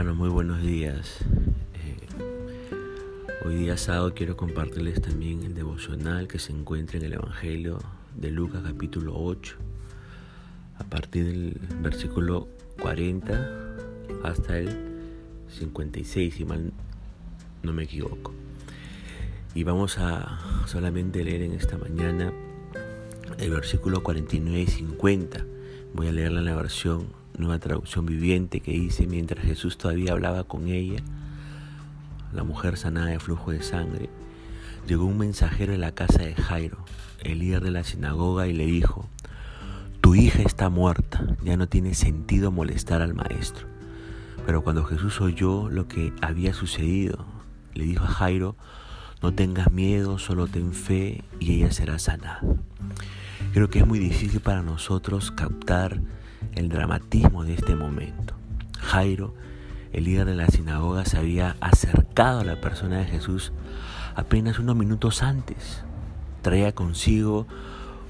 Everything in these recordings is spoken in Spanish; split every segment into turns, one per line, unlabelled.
hermanos? Muy buenos días. Eh, hoy día sábado quiero compartirles también el devocional que se encuentra en el Evangelio de Lucas capítulo 8, a partir del versículo 40 hasta el 56, si mal no me equivoco. Y vamos a solamente leer en esta mañana el versículo 49 y 50. Voy a leerla en la versión nueva traducción viviente que dice, mientras Jesús todavía hablaba con ella, la mujer sanada de flujo de sangre, llegó un mensajero en la casa de Jairo, el líder de la sinagoga, y le dijo, tu hija está muerta, ya no tiene sentido molestar al maestro. Pero cuando Jesús oyó lo que había sucedido, le dijo a Jairo, no tengas miedo, solo ten fe y ella será sanada. Creo que es muy difícil para nosotros captar el dramatismo de este momento. Jairo, el líder de la sinagoga, se había acercado a la persona de Jesús apenas unos minutos antes. Traía consigo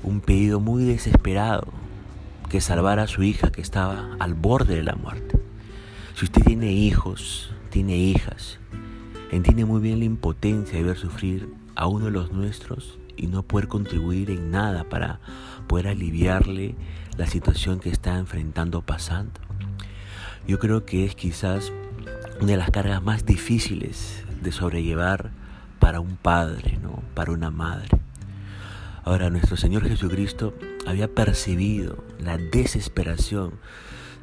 un pedido muy desesperado que salvara a su hija que estaba al borde de la muerte. Si usted tiene hijos, tiene hijas, entiende muy bien la impotencia de ver sufrir a uno de los nuestros y no poder contribuir en nada para poder aliviarle la situación que está enfrentando pasando. Yo creo que es quizás una de las cargas más difíciles de sobrellevar para un padre, ¿no? para una madre. Ahora, nuestro Señor Jesucristo había percibido la desesperación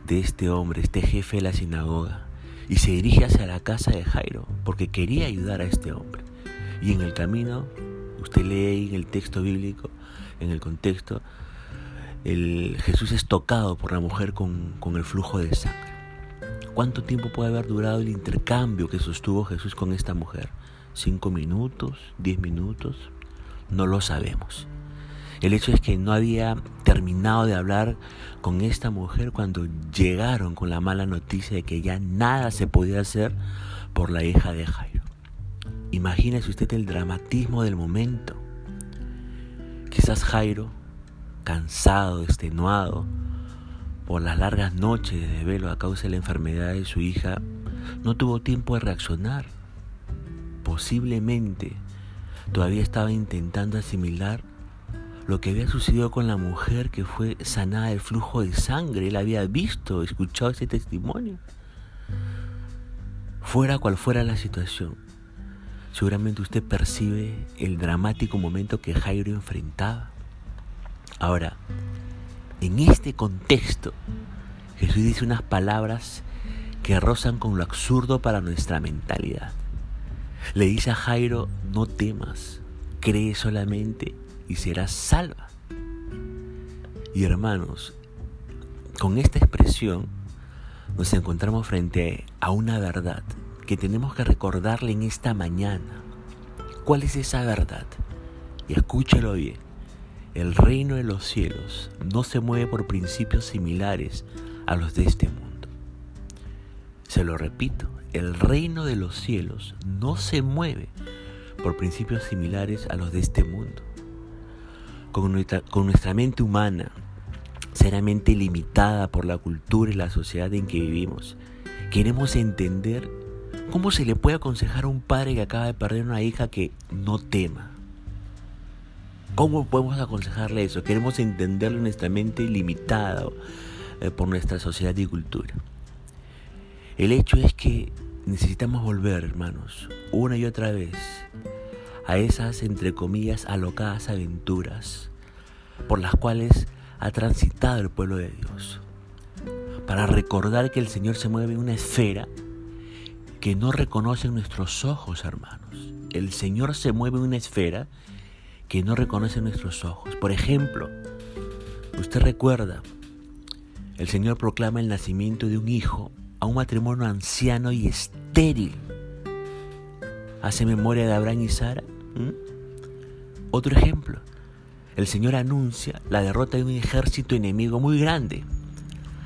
de este hombre, este jefe de la sinagoga, y se dirige hacia la casa de Jairo porque quería ayudar a este hombre. Y en el camino, usted lee en el texto bíblico, en el contexto, el Jesús es tocado por la mujer con, con el flujo de sangre. ¿Cuánto tiempo puede haber durado el intercambio que sostuvo Jesús con esta mujer? ¿Cinco minutos? ¿Diez minutos? No lo sabemos. El hecho es que no había terminado de hablar con esta mujer cuando llegaron con la mala noticia de que ya nada se podía hacer por la hija de Jairo. Imagínese usted el dramatismo del momento. Quizás Jairo cansado, extenuado por las largas noches de velo a causa de la enfermedad de su hija, no tuvo tiempo de reaccionar. Posiblemente todavía estaba intentando asimilar lo que había sucedido con la mujer que fue sanada del flujo de sangre. Él había visto, escuchado ese testimonio. Fuera cual fuera la situación, seguramente usted percibe el dramático momento que Jairo enfrentaba. Ahora, en este contexto, Jesús dice unas palabras que rozan con lo absurdo para nuestra mentalidad. Le dice a Jairo, no temas, cree solamente y serás salva. Y hermanos, con esta expresión nos encontramos frente a una verdad que tenemos que recordarle en esta mañana. ¿Cuál es esa verdad? Y escúchalo bien. El reino de los cielos no se mueve por principios similares a los de este mundo. Se lo repito, el reino de los cielos no se mueve por principios similares a los de este mundo. Con nuestra, mente humana, seriamente limitada por la cultura y la sociedad en que vivimos, queremos entender cómo se le puede aconsejar a un padre que acaba de perder una hija que no tema ¿Cómo podemos aconsejarle eso? Queremos entenderlo en nuestra mente limitada eh, por nuestra sociedad y cultura. El hecho es que necesitamos volver, hermanos, una y otra vez a esas, entre comillas, alocadas aventuras por las cuales ha transitado el pueblo de Dios. Para recordar que el Señor se mueve en una esfera que no reconocen nuestros ojos, hermanos. El Señor se mueve en una esfera que no reconocen nuestros ojos. Por ejemplo, usted recuerda, el Señor proclama el nacimiento de un hijo a un matrimonio anciano y estéril. ¿Hace memoria de Abraham y Sara? Otro ejemplo, el Señor anuncia la derrota de un ejército enemigo muy grande,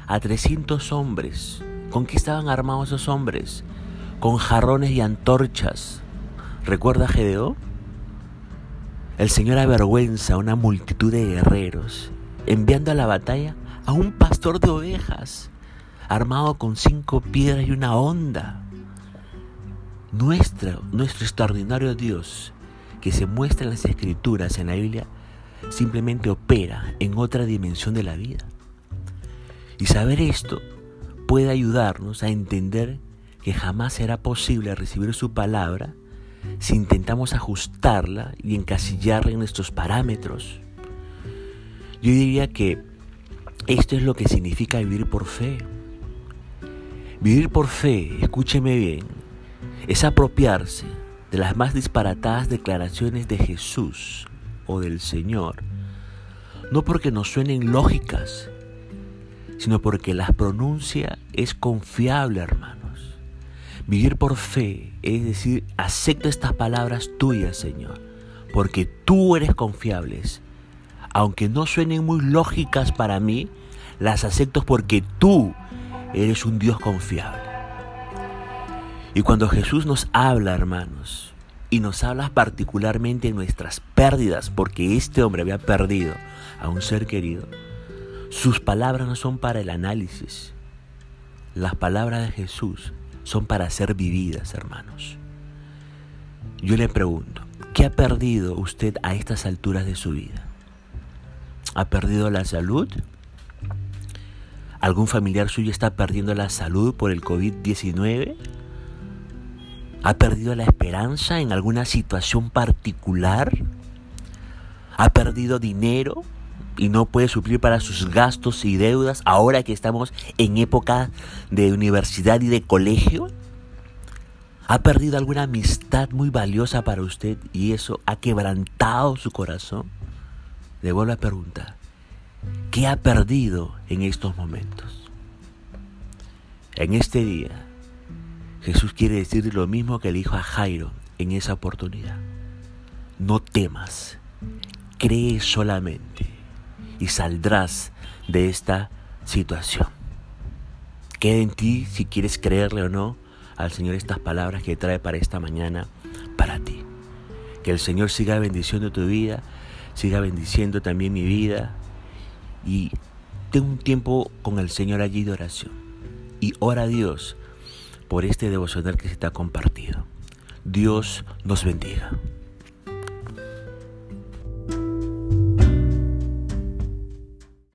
a 300 hombres. ¿Con qué estaban armados esos hombres? Con jarrones y antorchas. ¿Recuerda Gedeón? El Señor avergüenza a una multitud de guerreros, enviando a la batalla a un pastor de ovejas, armado con cinco piedras y una onda. Nuestro, nuestro extraordinario Dios, que se muestra en las escrituras, en la Biblia, simplemente opera en otra dimensión de la vida. Y saber esto puede ayudarnos a entender que jamás será posible recibir su palabra si intentamos ajustarla y encasillarla en nuestros parámetros. Yo diría que esto es lo que significa vivir por fe. Vivir por fe, escúcheme bien, es apropiarse de las más disparatadas declaraciones de Jesús o del Señor, no porque nos suenen lógicas, sino porque las pronuncia es confiable, hermanos. Vivir por fe es decir, acepto estas palabras tuyas, Señor, porque tú eres confiables. Aunque no suenen muy lógicas para mí, las acepto porque tú eres un Dios confiable. Y cuando Jesús nos habla, hermanos, y nos habla particularmente en nuestras pérdidas, porque este hombre había perdido a un ser querido, sus palabras no son para el análisis. Las palabras de Jesús son para ser vividas, hermanos. Yo le pregunto, ¿qué ha perdido usted a estas alturas de su vida? ¿Ha perdido la salud? ¿Algún familiar suyo está perdiendo la salud por el COVID-19? ¿Ha perdido la esperanza en alguna situación particular? ¿Ha perdido dinero? Y no puede suplir para sus gastos y deudas ahora que estamos en época de universidad y de colegio? ¿Ha perdido alguna amistad muy valiosa para usted y eso ha quebrantado su corazón? Le vuelvo a preguntar, ¿qué ha perdido en estos momentos? En este día, Jesús quiere decir lo mismo que le dijo a Jairo en esa oportunidad. No temas, cree solamente y saldrás de esta situación. Queda en ti si quieres creerle o no al Señor estas palabras que trae para esta mañana para ti. Que el Señor siga bendiciendo tu vida, siga bendiciendo también mi vida y ten un tiempo con el Señor allí de oración. Y ora a Dios por este devocional que se está compartido. Dios nos bendiga.